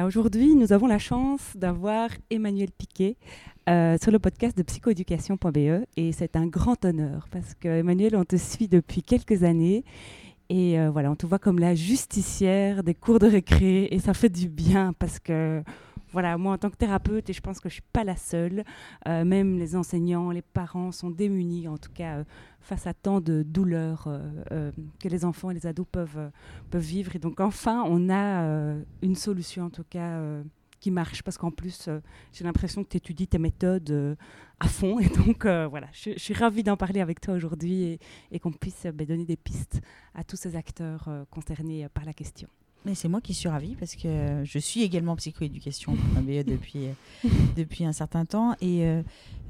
Aujourd'hui, nous avons la chance d'avoir Emmanuel Piquet euh, sur le podcast de psychoéducation.be et c'est un grand honneur parce que Emmanuel, on te suit depuis quelques années et euh, voilà, on te voit comme la justicière des cours de récré et ça fait du bien parce que voilà, moi en tant que thérapeute, et je pense que je ne suis pas la seule, euh, même les enseignants, les parents sont démunis, en tout cas euh, face à tant de douleurs euh, que les enfants et les ados peuvent, peuvent vivre. Et donc enfin, on a une solution en tout cas qui marche, parce qu'en plus, j'ai l'impression que tu étudies tes méthodes à fond. Et donc voilà, je, suis ravie d'en parler avec toi aujourd'hui et, qu'on puisse ben, donner des pistes à tous ces acteurs concernés par la question. Mais c'est moi qui suis ravie parce que je suis également psychoéducation BE depuis, depuis un certain temps. Et euh,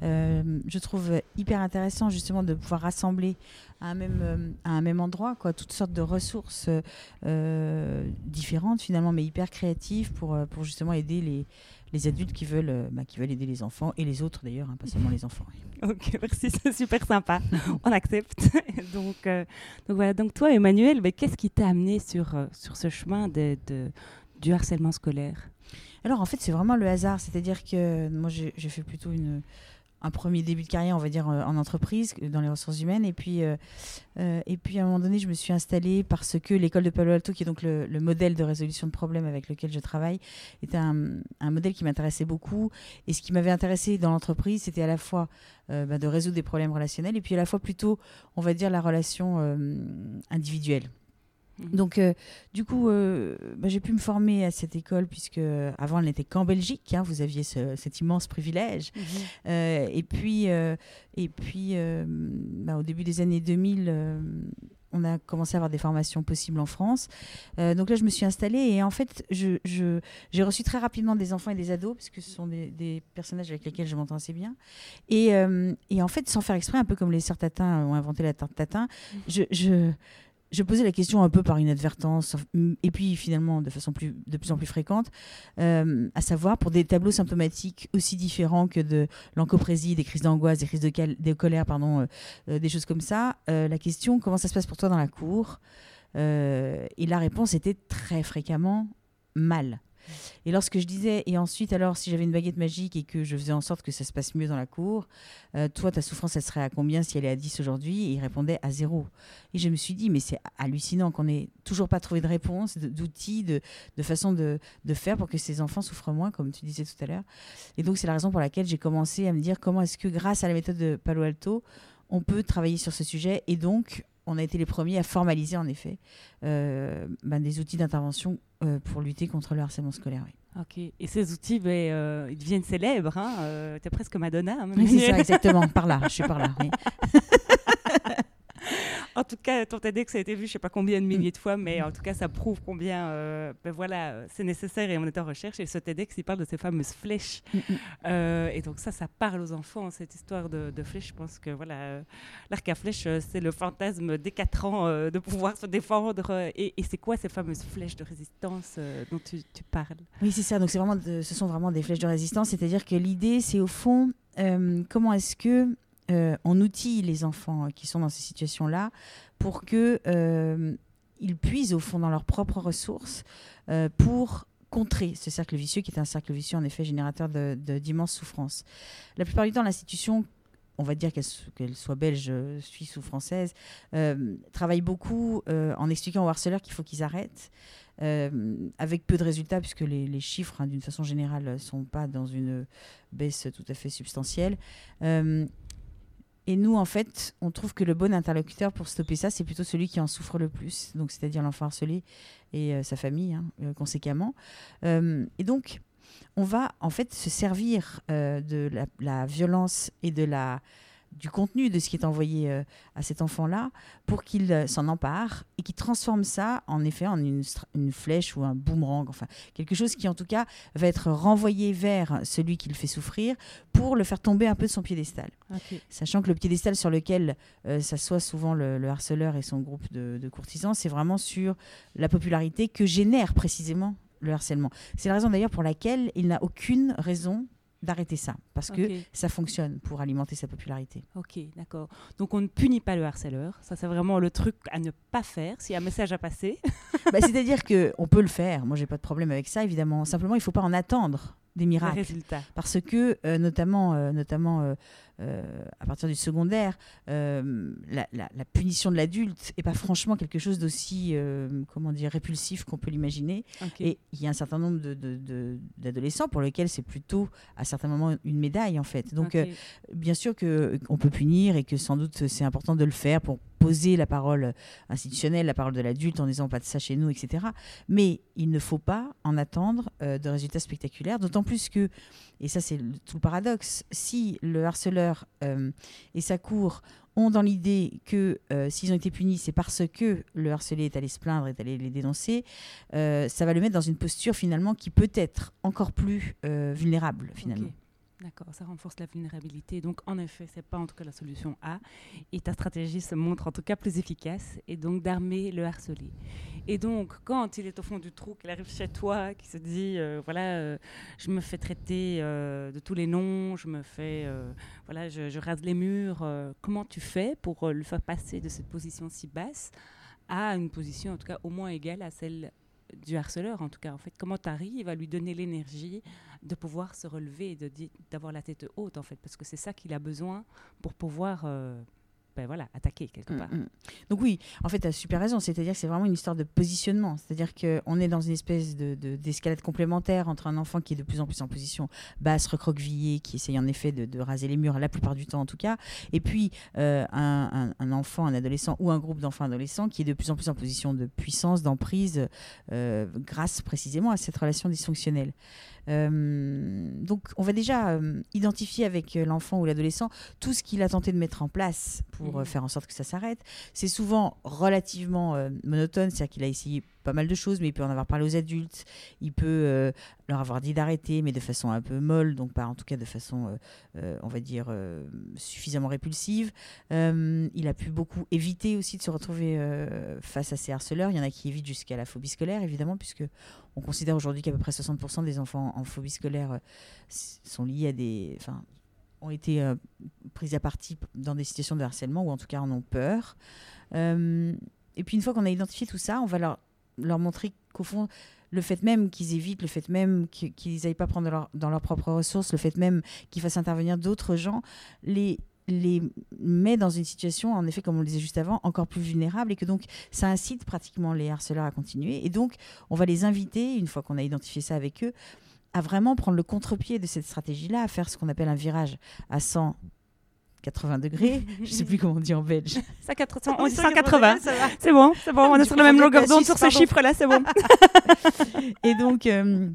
euh, je trouve hyper intéressant justement de pouvoir rassembler à un même, euh, à un même endroit quoi, toutes sortes de ressources différentes finalement mais hyper créatives pour, pour justement aider les, les adultes qui veulent, euh, bah, qui veulent aider les enfants et les autres d'ailleurs, hein, pas seulement les enfants. Ok, merci, c'est super sympa. On accepte. donc, euh, donc voilà. Donc toi, Emmanuel, mais qu'est-ce qui t'a amené sur euh, sur ce chemin de, de, du harcèlement scolaire? Alors en fait, c'est vraiment le hasard. C'est-à-dire que moi, j'ai fait plutôt une un premier début de carrière, on va dire, euh, en entreprise, dans les ressources humaines. Et puis, euh, euh, et puis à un moment donné, je me suis installée parce que l'école de Palo Alto, qui est donc le, modèle de résolution de problèmes avec lequel je travaille, était un, un modèle qui m'intéressait beaucoup. Et ce qui m'avait intéressé dans l'entreprise, c'était à la fois bah, de résoudre des problèmes relationnels et puis à la fois plutôt, on va dire, la relation individuelle. Mhm. Donc, euh, du coup, euh, bah, j'ai pu me former à cette école, puisque avant, elle n'était qu'en Belgique. Hein, vous aviez cet immense privilège. Mhm. Euh, et puis, et puis bah, au début des années 2000, on a commencé à avoir des formations possibles en France. donc là, je me suis installée et en fait, j'ai je, reçu très rapidement des enfants et des ados, parce que ce sont des, personnages avec lesquels je m'entends assez bien. Et, et, en fait, sans faire exprès, un peu comme les sœurs Tatin ont inventé la tarte Tatin, je, je, je posais la question un peu par inadvertance, et puis finalement de façon de plus en plus fréquente, euh, à savoir pour des tableaux symptomatiques aussi différents que de l'encoprésie, des crises d'angoisse, des crises de, de colère, pardon, euh, euh, des choses comme ça, la question comment ça se passe pour toi dans la cour Et la réponse était très fréquemment mal. Et lorsque je disais, et ensuite, alors, si j'avais une baguette magique et que je faisais en sorte que ça se passe mieux dans la cour, euh, toi, ta souffrance, elle serait à combien si elle est à 10 aujourd'hui? Il répondait à zéro. Et je me suis dit, mais c'est hallucinant qu'on n'ait toujours pas trouvé de réponse, d'outils, de, de, façon de, de, faire pour que ces enfants souffrent moins, comme tu disais tout à l'heure. Et donc, c'est la raison pour laquelle j'ai commencé à me dire comment est-ce que, grâce à la méthode de Palo Alto, on peut travailler sur ce sujet et donc on a été les premiers à formaliser en effet euh, ben, des outils d'intervention euh, pour lutter contre le harcèlement scolaire. Ok, et ces outils, ben, euh, ils deviennent célèbres. Hein tu es presque Madonna. Hein, oui, c'est ça, exactement. par là, je suis par là. en tout cas, ton TEDx a été vu, je ne sais pas combien de milliers de fois, mais en tout cas, ça prouve combien euh, ben voilà, c'est nécessaire et on est en recherche. Et ce TEDx, il parle de ces fameuses flèches. Mm, mm. Euh, et donc ça, ça parle aux enfants, cette histoire de, flèches. Je pense que voilà, euh, l'arc à flèches, c'est le fantasme des 4 ans de pouvoir se défendre. et, c'est quoi ces fameuses flèches de résistance dont tu, parles? Oui, c'est ça. Donc c'est vraiment, ce sont vraiment des flèches de résistance. C'est-à-dire que l'idée, c'est au fond, comment est-ce que euh, on outille les enfants qui sont dans ces situations-là pour qu'ils euh, puisent au fond dans leurs propres ressources euh, pour contrer ce cercle vicieux qui est un cercle vicieux en effet générateur d'immenses de, souffrances. La plupart du temps, l'institution on va dire qu'elle soit belge, suisse ou française, travaille beaucoup en expliquant aux harceleurs qu'il faut qu'ils arrêtent, avec peu de résultats, puisque les, chiffres, hein, d'une façon générale, ne sont pas dans une baisse tout à fait substantielle. Et nous, en fait, on trouve que le bon interlocuteur pour stopper ça, c'est plutôt celui qui en souffre le plus, donc c'est-à-dire l'enfant harcelé et euh, sa famille, hein, euh, conséquemment. Euh, et donc, on va en fait se servir de la, violence et de la du contenu de ce qui est envoyé euh, à cet enfant-là pour qu'il euh, s'en empare et qu'il transforme ça en effet en une, flèche ou un boomerang, enfin quelque chose qui en tout cas va être renvoyé vers celui qui le fait souffrir pour le faire tomber un peu de son piédestal. Sachant que le piédestal sur lequel euh, s'assoit souvent le, le harceleur et son groupe de, de courtisans, c'est vraiment sur la popularité que génère précisément le harcèlement. C'est la raison d'ailleurs pour laquelle il n'a aucune raison d'arrêter ça, parce que ça fonctionne pour alimenter sa popularité. Ok, d'accord. Donc on ne punit pas le harceleur. Ça, c'est vraiment le truc à ne pas faire. S'il y a un message à passer. Bah, C'est-à-dire que on peut le faire. Moi, j'ai pas de problème avec ça, évidemment. Simplement, il faut pas en attendre des Le miracles. résultat. Parce que, euh, notamment, euh, notamment euh, à partir du secondaire, la, la- la punition de l'adulte n'est pas franchement quelque chose d'aussi, comment dire, répulsif qu'on peut l'imaginer. Et il y a un certain nombre de- de- de- d'adolescents pour lesquels c'est plutôt, à certains moments, une médaille, en fait. Donc, bien sûr qu'on peut punir et que sans doute c'est important de le faire pour poser la parole institutionnelle, la parole de l'adulte en disant pas de ça chez nous, etc. Mais il ne faut pas en attendre euh, de résultats spectaculaires, d'autant plus que, et ça c'est tout le paradoxe, si le harceleur euh, et sa cour ont dans l'idée que euh, s'ils ont été punis, c'est parce que le harcelé est allé se plaindre, est allé les dénoncer, ça va le mettre dans une posture finalement qui peut être encore plus vulnérable finalement. D'accord, ça renforce la vulnérabilité. Donc, en effet, c'est pas en tout cas la solution A. Et ta stratégie se montre en tout cas plus efficace, et donc d'armer le harcelé. Et donc, quand il est au fond du trou, qu'il arrive chez toi, qui se dit, euh, voilà, euh, je me fais traiter euh, de tous les noms, je me fais, voilà, je, je rase les murs. comment tu fais pour le faire passer de cette position si basse à une position, en tout cas, au moins égale à celle du harceleur, en tout cas. En fait, comment tu arrives à lui donner l'énergie de pouvoir se relever d'avoir la tête haute, en fait, parce que c'est ça qu'il a besoin pour pouvoir, euh, ben voilà, attaquer quelque Mm, part. mm. Donc oui, en fait, tu as super raison. C'est-à-dire que c'est vraiment une histoire de positionnement. C'est-à-dire qu'on est dans une espèce de- de- d'escalade complémentaire entre un enfant qui est de plus en plus en position basse, recroquevillée, qui essaye en effet de, de raser les murs, la plupart du temps en tout cas, et puis euh, un, un- un enfant, un adolescent ou un groupe d'enfants adolescents qui est de plus en plus en position de puissance, d'emprise, euh, grâce précisément à cette relation dysfonctionnelle. Euh, donc on va déjà euh, identifier avec euh, l'enfant ou l'adolescent tout ce qu'il a tenté de mettre en place pour Mhm. faire en sorte que ça s'arrête. C'est souvent relativement monotone, c'est-à-dire qu'il a essayé pas mal de choses, mais il peut en avoir parlé aux adultes, il peut euh, leur avoir dit d'arrêter, mais de façon un peu molle, donc pas en tout cas de façon, euh, euh, on va dire, suffisamment répulsive. Il a pu beaucoup éviter aussi de se retrouver face à ces harceleurs. Il y en a qui évitent jusqu'à la phobie scolaire, évidemment, puisque on considère aujourd'hui qu'à peu près 60% des enfants en phobie scolaire sont liés à des... Enfin, ont été euh, pris à partie dans des situations de harcèlement ou en tout cas en ont peur. Et puis une fois qu'on a identifié tout ça, on va leur, leur montrer qu'au fond, le fait même qu'ils évitent, le fait même qu'ils- n'aillent pas prendre dans leurs propres ressources, le fait même qu'ils fassent intervenir d'autres gens, les les met dans une situation, en effet, comme on le disait juste avant, encore plus vulnérable et que donc ça incite pratiquement les harceleurs à continuer. Et donc, on va les inviter, une fois qu'on a identifié ça avec eux, à vraiment prendre le contre-pied de cette stratégie-là, à faire ce qu'on appelle un virage à 180 degrés. Je sais plus comment on dit en belge. Ça, 400, on dit 180. ça va. C'est bon, c'est bon, on est sur la même longueur d'onde sur ce chiffre-là, c'est bon. Et donc, euh,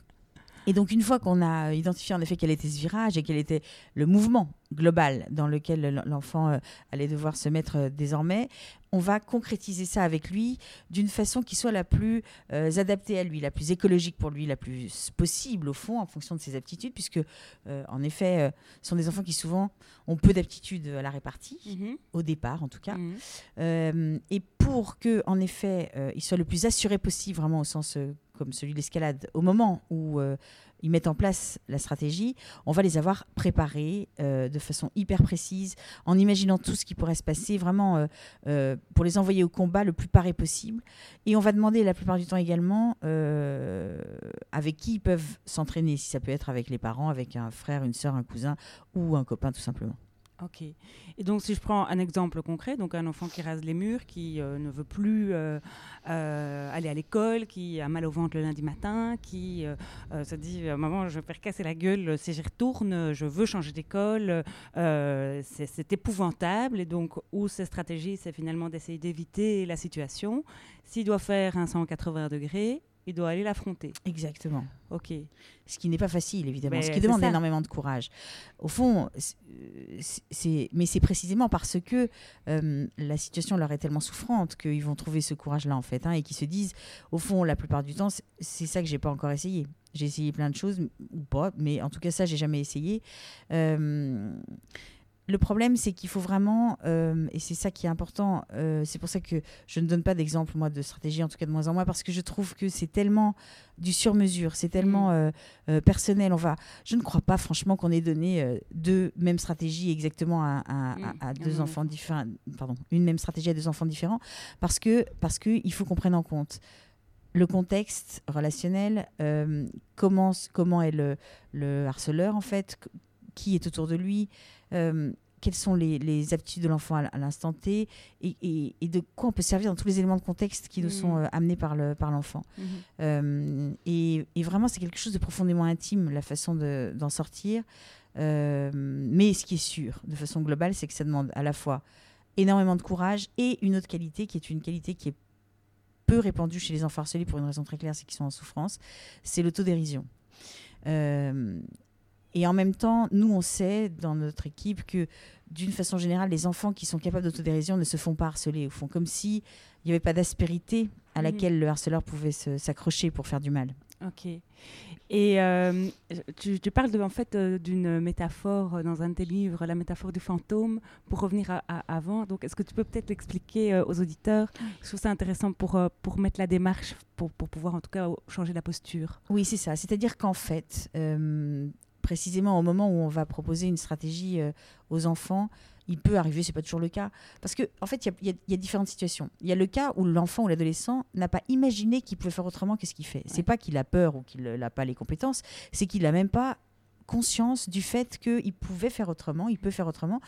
et donc, une fois qu'on a identifié en effet quel était ce virage et quel était le mouvement global dans lequel l'enfant euh, allait devoir se mettre euh, désormais, on va concrétiser ça avec lui d'une façon qui soit la plus euh, adaptée à lui, la plus écologique pour lui, la plus possible au fond, en fonction de ses aptitudes, puisque euh, en effet, euh, ce sont des enfants qui souvent ont peu d'aptitudes à la répartie, Mhm, au départ en tout cas. mhm. Et pour que, en effet, ils soient le plus assurés possible, vraiment au sens comme celui de l'escalade, au moment où ils mettent en place la stratégie, on va les avoir préparés euh, de façon hyper précise, en imaginant tout ce qui pourrait se passer, vraiment euh, euh, pour les envoyer au combat le plus paré possible. Et on va demander la plupart du temps également avec qui ils peuvent s'entraîner, si ça peut être avec les parents, avec un frère, une sœur, un cousin ou un copain tout simplement. Ok. Et donc, si je prends un exemple concret, donc un enfant qui rase les murs, qui euh, ne veut plus euh, euh, aller à l'école, qui a mal au ventre le lundi matin, qui se dit Maman, je vais faire casser la gueule si j'y retourne, je veux changer d'école, c'est épouvantable. Et donc, où cette stratégie, c'est finalement d'essayer d'éviter la situation. S'il doit faire un 180 degrés, il doit aller l'affronter. Exactement. Ok. Ce qui n'est pas facile, évidemment. Mais ce qui demande ça. énormément de courage. Au fond, c'est- c'est, mais c'est précisément parce que euh, la situation leur est tellement souffrante qu'ils vont trouver ce courage-là, en fait, hein, et qu'ils se disent, au fond, la plupart du temps, c'est- ça que j'ai pas encore essayé. J'ai essayé plein de choses, ou pas, mais en tout cas, ça, j'ai jamais essayé. Euh, le problème, c'est qu'il faut vraiment, euh, et c'est ça qui est important, euh, c'est pour ça que je ne donne pas d'exemple, moi, de stratégie, en tout cas de moins en moins, parce que je trouve que c'est tellement du sur-mesure, c'est tellement euh, euh, personnel. On va, je ne crois pas, franchement, qu'on ait donné deux mêmes stratégies exactement à, Mm, à à deux enfants différents, pardon, une même stratégie à deux enfants différents, parce que parce que il faut qu'on prenne en compte le contexte relationnel, comment, comment est le, le harceleur en fait, qui est autour de lui, quelles sont les, les aptitudes de l'enfant à, l'instant T, et, et- et de quoi on peut servir dans tous les éléments de contexte qui nous sont euh, amenés par le- par l'enfant. Mhm. Euh, et, et vraiment, c'est quelque chose de profondément intime, la façon de- d'en sortir. Euh, mais ce qui est sûr, de façon globale, c'est que ça demande à la fois énormément de courage et une autre qualité, qui est une qualité qui est peu répandue chez les enfants harcelés pour une raison très claire, c'est qu'ils sont en souffrance, c'est l'autodérision. Euh, et en même temps, nous, on sait dans notre équipe que, d'une façon générale, les enfants qui sont capables d'autodérision ne se font pas harceler, au fond, comme s'il n'y avait pas d'aspérité à Mhm. laquelle le harceleur pouvait s'accrocher pour faire du mal. Ok. Et euh, tu, tu parles de, en fait euh, d'une métaphore euh, dans un de tes livres, la métaphore du fantôme, pour revenir à, à- avant. Donc, est-ce que tu peux peut-être l'expliquer aux auditeurs? Je trouve ça intéressant pour, pour mettre la démarche, pour, pour pouvoir en tout cas changer la posture. Oui, c'est ça. C'est-à-dire qu'en fait, précisément au moment où on va proposer une stratégie euh, aux enfants, il peut arriver, c'est pas toujours le cas, parce que en fait, il y a- y, y différentes situations. Il y a le cas où l'enfant ou l'adolescent n'a pas imaginé qu'il pouvait faire autrement que ce qu'il fait. C'est pas qu'il a peur ou qu'il n'a pas les compétences, c'est qu'il n'a même pas conscience du fait qu'il pouvait faire autrement, il peut faire autrement.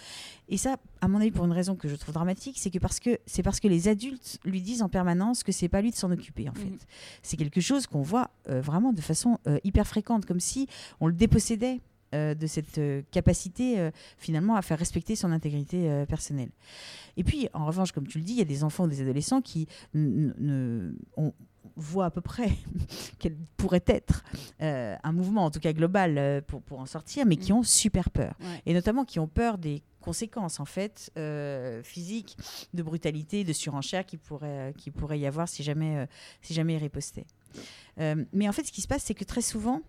Et ça, à mon avis, pour une raison que je trouve dramatique, c'est que parce que c'est parce que les adultes lui disent en permanence que c'est pas lui de s'en occuper en fait. Mhm. C'est quelque chose qu'on voit euh, vraiment de façon euh, hyper fréquente, comme si on le dépossédait euh, de cette capacité finalement à faire respecter son intégrité personnelle. Et puis, en revanche, comme tu le dis, il y a des enfants ou des adolescents qui ne, on voit à peu près quel pourrait être euh, un mouvement, en tout cas global, euh, pour, pour en sortir, mais qui Mm. ont super peur. Ouais. Et notamment qui ont peur des conséquences, en fait, euh, physiques, de brutalité, de surenchère qui pourrait, qui pourrait y avoir si jamais, si jamais ils ripostaient. Mais en fait, ce qui se passe, c'est que très souvent,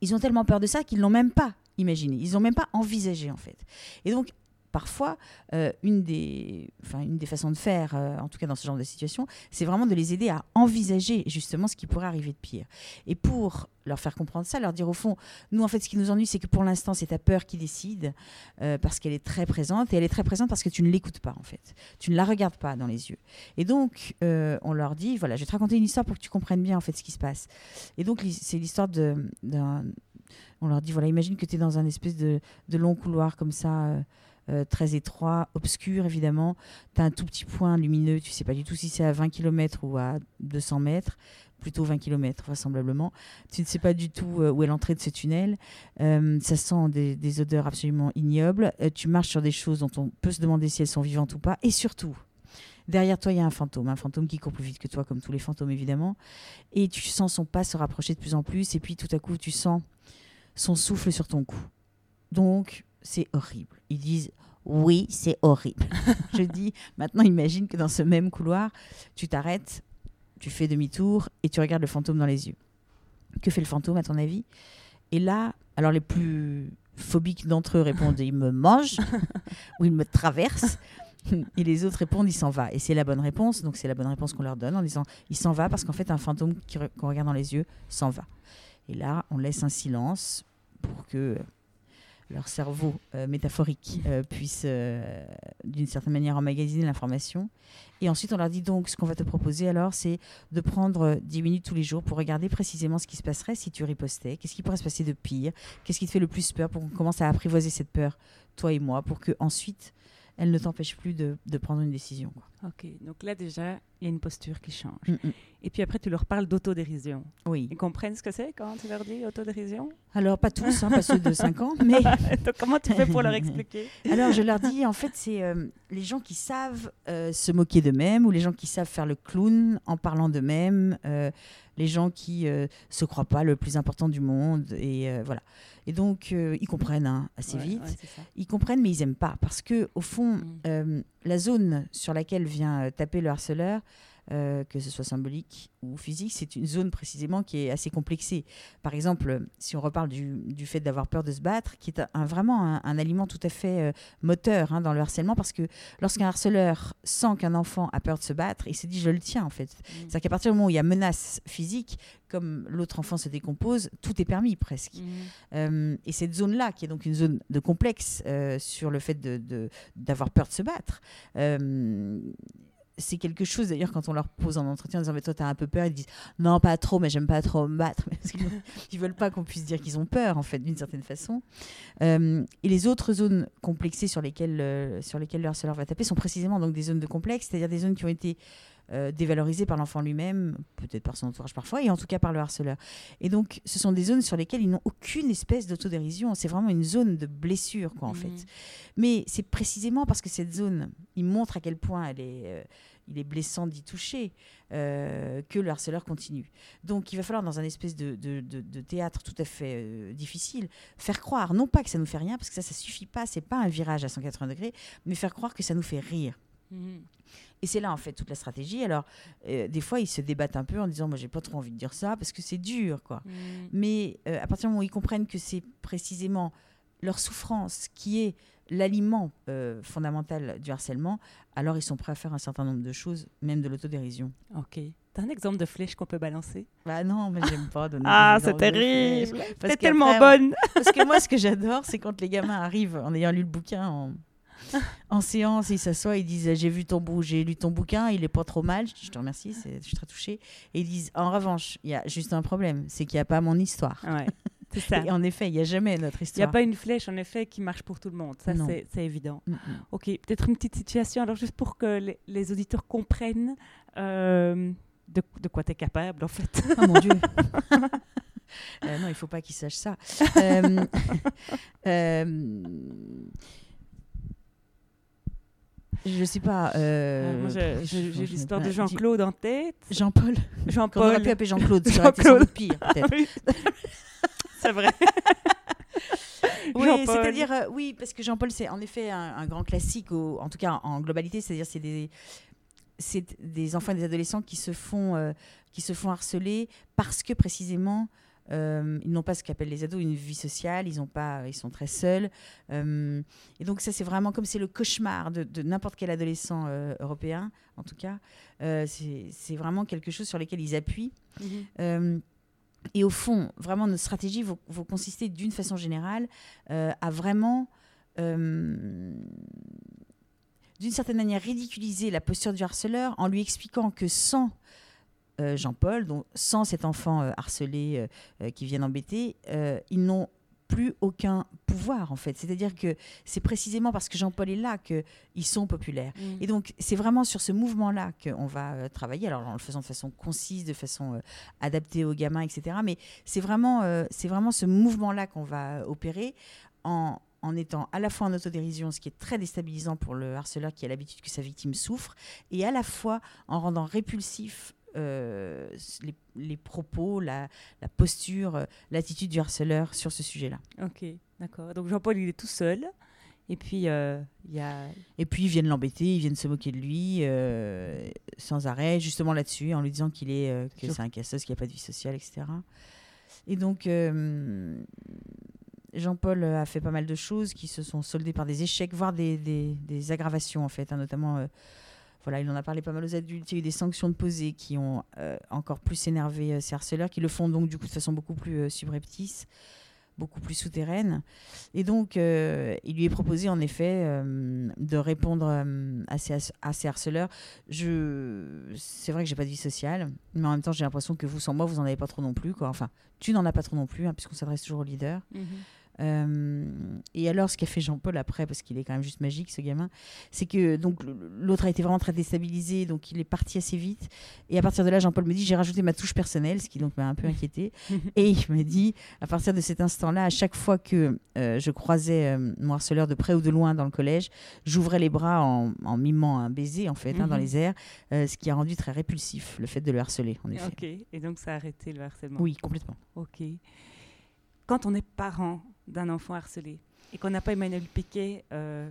ils ont tellement peur de ça qu'ils l'ont même pas imaginé. Ils n'ont même pas envisagé, en fait. Et donc, parfois, euh, une, des, une des façons de faire, euh, en tout cas dans ce genre de situation, c'est vraiment de les aider à envisager justement ce qui pourrait arriver de pire. Et pour leur faire comprendre ça, leur dire au fond, nous, en fait, ce qui nous ennuie, c'est que pour l'instant, c'est ta peur qui décide, euh, parce qu'elle est très présente, et elle est très présente parce que tu ne l'écoutes pas, en fait. Tu ne la regardes pas dans les yeux. Et donc, on leur dit, voilà, je vais te raconter une histoire pour que tu comprennes bien, en fait, ce qui se passe. Et donc, c'est l'histoire d'un... On leur dit, voilà, imagine que tu es dans un espèce de, long couloir comme ça, euh, très étroit, obscur, évidemment. Tu as un tout petit point lumineux, tu sais pas du tout si c'est à 20 km ou à 200 mètres plutôt 20 km vraisemblablement. Tu ne sais pas du tout euh, où est l'entrée de ce tunnel. Euh, ça sent des, des odeurs absolument ignobles. Tu marches sur des choses dont on peut se demander si elles sont vivantes ou pas. Et surtout, derrière toi, il y a un fantôme. Un fantôme qui court plus vite que toi, comme tous les fantômes évidemment. Et tu sens son pas se rapprocher de plus en plus. Et puis tout à coup, tu sens son souffle sur ton cou. Donc, c'est horrible. Ils disent oui, c'est horrible. Je dis maintenant, imagine que dans ce même couloir, tu t'arrêtes, tu fais demi-tour et tu regardes le fantôme dans les yeux. Que fait le fantôme, à ton avis? Et là, alors les plus phobiques d'entre eux répondent il me mange ou il me traverse. Et les autres répondent il s'en va. Et c'est la bonne réponse. Donc c'est la bonne réponse qu'on leur donne en disant il s'en va parce qu'en fait, un fantôme qu'on regarde dans les yeux s'en va. Et là, on laisse un silence pour que leur cerveau euh, métaphorique euh, puisse euh, d'une certaine manière emmagasiner l'information. Et ensuite, on leur dit donc ce qu'on va te proposer alors, c'est de prendre euh, 10 minutes tous les jours pour regarder précisément ce qui se passerait si tu ripostais, qu'est-ce qui pourrait se passer de pire, qu'est-ce qui te fait le plus peur pour qu'on commence à apprivoiser cette peur, toi et moi, pour que ensuite elle ne t'empêche plus de, prendre une décision. Ok, donc là déjà, il y a une posture qui change. Mm, mm. Et puis après, tu leur parles d'autodérision. Oui. Ils comprennent ce que c'est quand tu leur dis autodérision? Alors, pas tous, hein, pas ceux de 5 ans, mais Donc comment tu fais pour leur expliquer? Alors je leur dis, en fait, c'est euh, les gens qui savent euh, se moquer d'eux-mêmes ou les gens qui savent faire le clown en parlant d'eux-mêmes, euh, les gens qui se croient pas le plus important du monde. Et voilà. Et donc, ils comprennent hein, assez Ouais, vite. ouais. Ils comprennent, mais ils aiment pas. Parce que, au fond, Mm. La zone sur laquelle vient euh, taper le harceleur, euh, que ce soit symbolique ou physique, c'est une zone précisément qui est assez complexée. Par exemple, si on reparle du, du fait d'avoir peur de se battre, qui est un- vraiment un, un aliment tout à fait euh, moteur hein, dans le harcèlement, parce que lorsqu'un harceleur sent qu'un enfant a peur de se battre, il se dit je le tiens en fait. Mm. C'est-à-dire qu'à partir du moment où il y a menace physique, comme l'autre enfant se décompose, tout est permis presque. Mhm. Euh, et cette zone-là, qui est donc une zone de complexe sur le fait de- de- d'avoir peur de se battre, c'est quelque chose, d'ailleurs, quand on leur pose en entretien en disant Mais toi, t'as un peu peur, ils disent Non, pas trop, mais j'aime pas trop me battre. Parce qu'ils veulent pas qu'on puisse dire qu'ils ont peur, en fait, d'une certaine façon. Euh, et les autres zones complexées sur lesquelles, euh, sur lesquelles le harceleur va taper sont précisément donc des zones de complexe, c'est-à-dire des zones qui ont été euh, dévalorisées par l'enfant lui-même, peut-être par son entourage parfois, et en tout cas par le harceleur. Et donc, ce sont des zones sur lesquelles ils n'ont aucune espèce d'autodérision. C'est vraiment une zone de blessure, quoi, en Mhm. fait. Mais c'est précisément parce que cette zone, il montre à quel point elle est, euh, il est blessant d'y toucher, euh, que le harceleur continue. Donc il va falloir, dans un espèce de, de- de- de théâtre tout à fait euh, difficile, faire croire, non pas que ça nous fait rien, parce que ça, ça suffit pas, c'est pas un virage à 180 degrés, mais faire croire que ça nous fait rire. Et c'est là, en fait, toute la stratégie. Alors, euh, des fois, ils se débattent un peu en disant, moi, j'ai pas trop envie de dire ça, parce que c'est dur, quoi. Mhm. Mais euh, à partir du moment où ils comprennent que c'est précisément leur souffrance qui est l'aliment euh, fondamental du harcèlement, alors ils sont prêts à faire un certain nombre de choses, même de l'autodérision. Ok. T'as un exemple de flèche qu'on peut balancer? Bah non, mais j'aime pas donner Ah, c'est terrible T'es tellement bonne Parce que moi, ce que j'adore, c'est quand les gamins arrivent en ayant lu le bouquin en, en séance, ils s'assoient, ils disent J'ai vu ton bou- j'ai lu ton bouquin, il est pas trop mal. Je te remercie, je suis très touchée. Et ils disent En revanche, il y a juste un problème, c'est qu'il n'y a pas mon histoire. Ouais, ça. Et en effet, il n'y a jamais notre Il n'y histoire. a pas une flèche, en effet, qui marche pour tout le monde. Ça, c'est évident. Mm. Ok, peut-être une petite situation, alors juste pour que les, les auditeurs comprennent euh, de, de quoi tu es capable, en fait. Oh mon Dieu. Euh, non, il faut pas qu'ils sachent ça. Euh, je sais pas. euh, Ah, j'ai- l'histoire de Jean-Claude en tête. dis- Jean-Paul. Qu'on aurait Jean-Paul. pu appeler Jean-Claude. Ça aurait été pire, peut-être. Ah c'est vrai. Oui, Jean-Paul. c'est-à-dire, euh, oui, parce que Jean-Paul, c'est en effet un, un grand classique, au- en tout cas en globalité, c'est-à-dire c'est des, c'est des enfants et des adolescents qui se font, euh, qui se font harceler parce que précisément, euh, ils n'ont pas ce qu'appellent les ados une vie sociale, ils, ont pas, ils sont très seuls. euh, et donc ça, c'est vraiment comme c'est le cauchemar de, de n'importe quel adolescent euh, européen, en tout cas. C'est vraiment quelque chose sur lequel ils appuient. Mhm. Euh, et au fond, vraiment, notre stratégie va, va consister d'une façon générale à vraiment, d'une certaine manière, ridiculiser la posture du harceleur en lui expliquant que sans euh, Jean-Paul, donc sans cet enfant euh, harcelé euh, qui vient embêter, ils n'ont plus aucun pouvoir en fait. C'est-à-dire que c'est précisément parce que Jean-Paul est là qu'ils sont populaires. Mhm. Et donc, c'est vraiment sur ce mouvement-là qu'on va travailler, alors en le faisant de façon concise, de façon adaptée aux gamins, etc. Mais c'est vraiment, c'est vraiment ce mouvement-là qu'on va opérer en, en étant à la fois en autodérision, ce qui est très déstabilisant pour le harceleur qui a l'habitude que sa victime souffre, et à la fois en rendant répulsif euh, les, les propos, la, la posture, euh, l'attitude du harceleur sur ce sujet-là. Ok, d'accord. Donc Jean-Paul, il est tout seul. Et puis, euh, il y a... Et puis ils viennent l'embêter, ils viennent se moquer de lui euh, sans arrêt, justement là-dessus, en lui disant qu'il est euh, que c'est un cassos, qu'il n'y a pas de vie sociale, etc. Et donc Jean-Paul a fait pas mal de choses qui se sont soldées par des échecs, voire des, des- des aggravations en fait, hein, notamment. Voilà, il en a parlé pas mal aux adultes. Il y a eu des sanctions de posée qui ont euh, encore plus énervé euh, ces harceleurs, qui le font donc du coup de façon beaucoup plus euh, subreptice, beaucoup plus souterraine. Et donc, il lui est proposé en effet de répondre à, ces, harceleurs. Je, c'est vrai que j'ai pas de vie sociale, mais en même temps, j'ai l'impression que vous, sans moi, vous en avez pas trop non plus. Enfin, tu n'en as pas trop non plus, hein, puisqu'on s'adresse toujours au leader. Mhm. Euh, et alors, ce qu'a fait Jean-Paul après, parce qu'il est quand même juste magique, ce gamin, c'est que donc l'autre a été vraiment très déstabilisé, donc il est parti assez vite. Et à partir de là, Jean-Paul me dit j'ai rajouté ma touche personnelle, ce qui donc m'a un peu inquiété. et il me dit à partir de cet instant-là, à chaque fois que euh, je croisais euh, mon harceleur de près ou de loin dans le collège, j'ouvrais les bras en, en, mimant un baiser en fait hein, dans mhm. les airs, ce qui a rendu très répulsif le fait de le harceler en effet. Ok. Et donc ça a arrêté le harcèlement. Oui, complètement. Ok. Quand on est parent d'un enfant harcelé et qu'on n'a pas Emmanuel Piquet euh,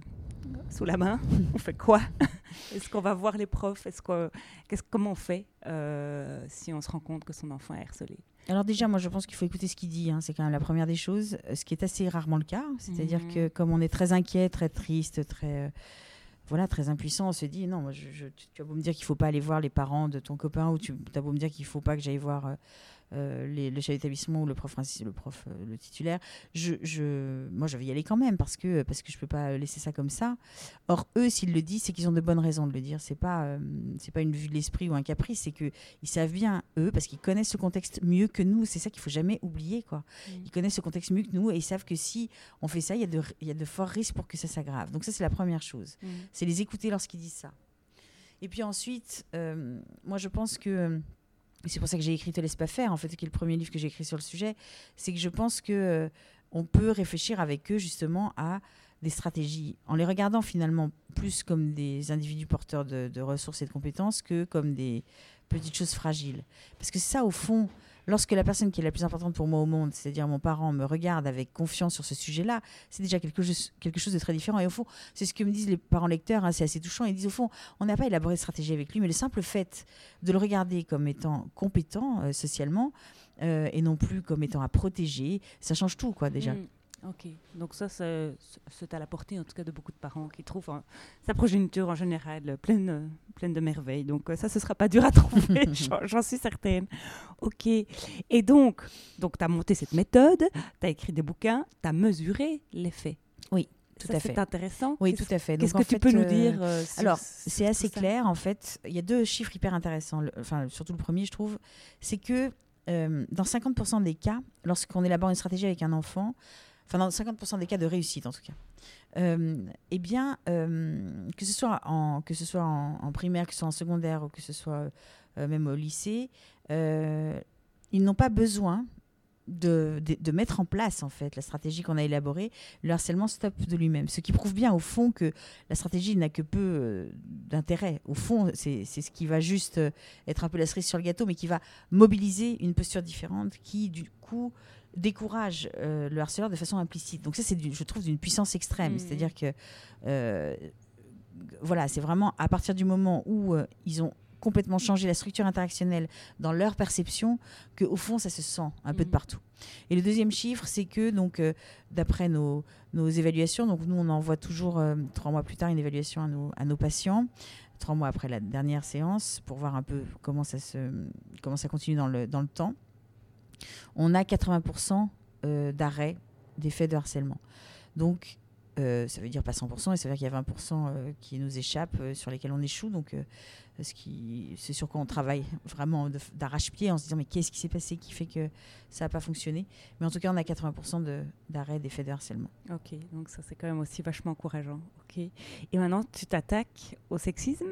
sous la main, on fait quoi? Est-ce qu'on va voir les profs? Est-ce que, comment on fait euh, si on se rend compte que son enfant est harcelé? Alors déjà, moi je pense qu'il faut écouter ce qu'il dit, hein. c'est quand même la première des choses, euh, ce qui est assez rarement le cas. C'est-à-dire mhm. que comme on est très inquiet, très triste, très voilà, très impuissant, on se dit non, moi, je, tu as beau me dire qu'il faut pas aller voir les parents de ton copain ou tu as beau me dire qu'il faut pas que j'aille voir euh, les, le chef d'établissement ou le prof, le, prof euh, le titulaire, je, je, moi je vais y aller quand même parce que, parce que je ne peux pas laisser ça comme ça. Or, eux, s'ils le disent, c'est qu'ils ont de bonnes raisons de le dire. Ce n'est pas, euh, c'est pas une vue de l'esprit ou un caprice, c'est qu'ils savent bien, eux, parce qu'ils connaissent ce contexte mieux que nous. C'est ça qu'il faut jamais oublier. Quoi. Mmh. Ils connaissent ce contexte mieux que nous et ils savent que si on fait ça, il y, a de, y a de forts risques pour que ça s'aggrave. Donc ça, c'est la première chose. Mmh. C'est les écouter lorsqu'ils disent ça. Et puis ensuite, moi je pense que c'est pour ça que j'ai écrit Te laisse pas faire, en fait, qui est le premier livre que j'ai écrit sur le sujet, c'est que je pense que euh, on peut réfléchir avec eux justement à des stratégies, en les regardant finalement plus comme des individus porteurs de, de ressources et de compétences que comme des petites choses fragiles. Parce que ça, au fond, lorsque la personne qui est la plus importante pour moi au monde, c'est-à-dire mon parent, me regarde avec confiance sur ce sujet-là, c'est déjà quelque chose, de très différent. Et au fond, c'est ce que me disent les parents lecteurs, hein, c'est assez touchant. Ils disent au fond, on n'a pas élaboré de stratégie avec lui, mais le simple fait de le regarder comme étant compétent euh, socialement euh, et non plus comme étant à protéger, ça change tout, quoi, déjà. Mm. Ok, donc ça, c'est à la portée en tout cas de beaucoup de parents qui trouvent sa progéniture en général pleine, pleine de merveilles. Donc ça, ce ne sera pas dur à trouver, j'en suis certaine. Ok, et donc, donc tu as monté cette méthode, tu as écrit des bouquins, tu as mesuré l'effet. Oui. Tout à fait. C'est intéressant. Oui, tout à fait. Qu'est-ce que tu peux nous dire euh, euh, Alors, c'est assez clair en fait. Il y a deux chiffres hyper intéressants. enfin, surtout le premier, je trouve, c'est que euh, dans 50% des cas, lorsqu'on élabore une stratégie avec un enfant, enfin dans 50% des cas de réussite en tout cas, euh, eh bien, euh, que ce soit, en, que ce soit en, primaire, que ce soit en secondaire ou que ce soit euh, même au lycée, ils n'ont pas besoin de, de, mettre en place en fait la stratégie qu'on a élaborée, le harcèlement stoppe de lui-même. Ce qui prouve bien au fond que la stratégie n'a que peu d'intérêt. Au fond, c'est ce qui va juste être un peu la cerise sur le gâteau, mais qui va mobiliser une posture différente qui du coup décourage euh, le harceleur de façon implicite. Donc ça, c'est, je trouve, d'une puissance extrême. Mmh. C'est-à-dire que, euh, voilà, c'est vraiment à partir du moment où euh, ils ont complètement changé la structure interactionnelle dans leur perception que au fond ça se sent un peu de mmh. partout. Et le deuxième chiffre, c'est que donc d'après nos, nos, évaluations, donc nous on envoie toujours trois mois plus tard une évaluation à nos, à nos patients, trois mois après la dernière séance pour voir un peu comment ça se comment ça continue dans le dans le temps on a 80% euh, d'arrêt des faits de harcèlement. Donc, euh, ça veut dire pas 100%, et ça veut dire qu'il y a 20% euh, qui nous échappent, sur lesquels on échoue. Donc, ce qui, c'est sur quoi on travaille vraiment d'arrache-pied en se disant mais qu'est-ce qui s'est passé qui fait que ça n'a pas fonctionné? Mais en tout cas, on a 80% d'arrêt des faits de harcèlement. Ok, donc ça c'est quand même aussi vachement encourageant. Ok. Et maintenant, tu t'attaques au sexisme?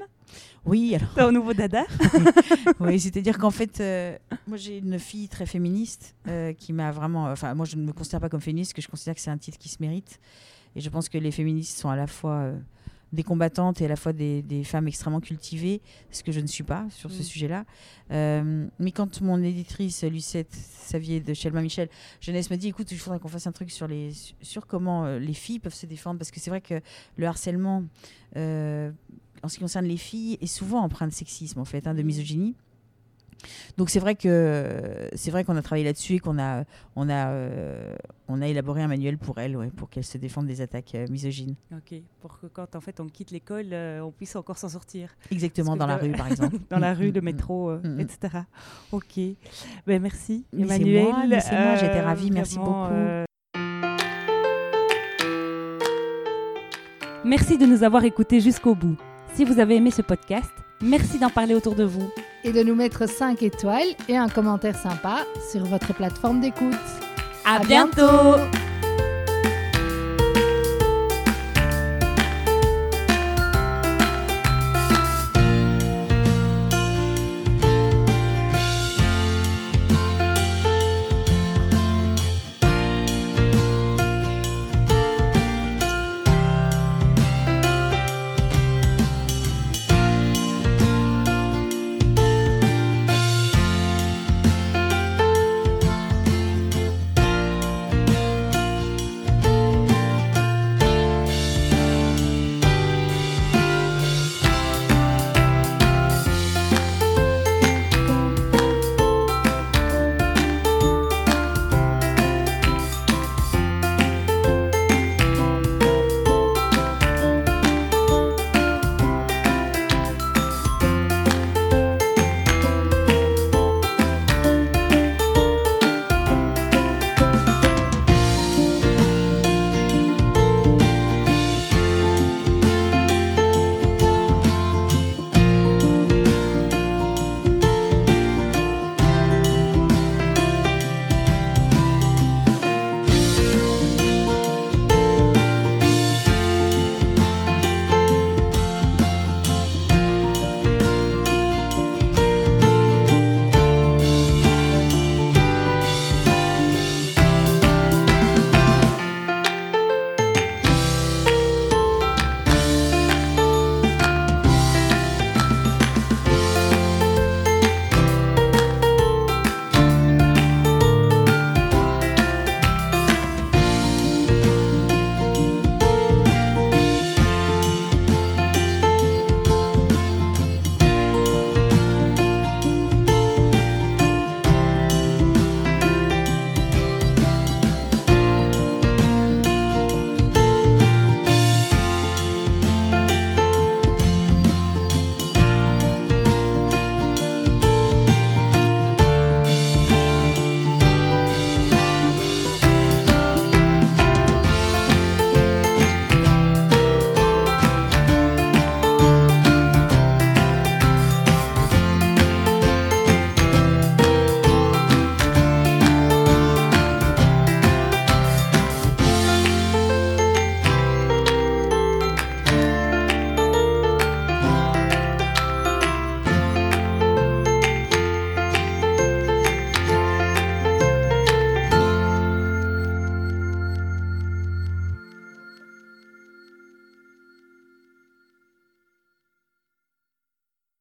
Oui, alors. au nouveau dada? Oui, c'est-à-dire qu'en fait, euh, moi j'ai une fille très féministe euh, qui m'a vraiment. Enfin, moi je ne me considère pas comme féministe, que je considère que c'est un titre qui se mérite. Et je pense que les féministes sont à la fois. Euh, des combattantes et à la fois des, des, femmes extrêmement cultivées, ce que je ne suis pas sur ce mm. sujet-là. Euh, mais quand mon éditrice Lucette Savier de Chelma Michel Jeunesse me dit écoute, il faudrait qu'on fasse un truc sur, les, sur comment euh, les filles peuvent se défendre, parce que c'est vrai que le harcèlement, en ce qui concerne les filles, est souvent empreint de sexisme, en fait, hein, de mm. misogynie. Donc c'est vrai que c'est vrai qu'on a travaillé là-dessus et qu'on a on a euh, on a élaboré un manuel pour elle, ouais, pour qu'elle se défende des attaques euh, misogynes. Ok, pour que quand en fait on quitte l'école, euh, on puisse encore s'en sortir. Exactement, dans la rue par exemple. dans la rue, le métro, etc. Ok, ben merci Emmanuel. C'est moi, j'étais ravie, merci beaucoup. Merci de nous avoir écoutés jusqu'au bout. Si vous avez aimé ce podcast, merci d'en parler autour de vous et de nous mettre 5 étoiles et un commentaire sympa sur votre plateforme d'écoute. À, bientôt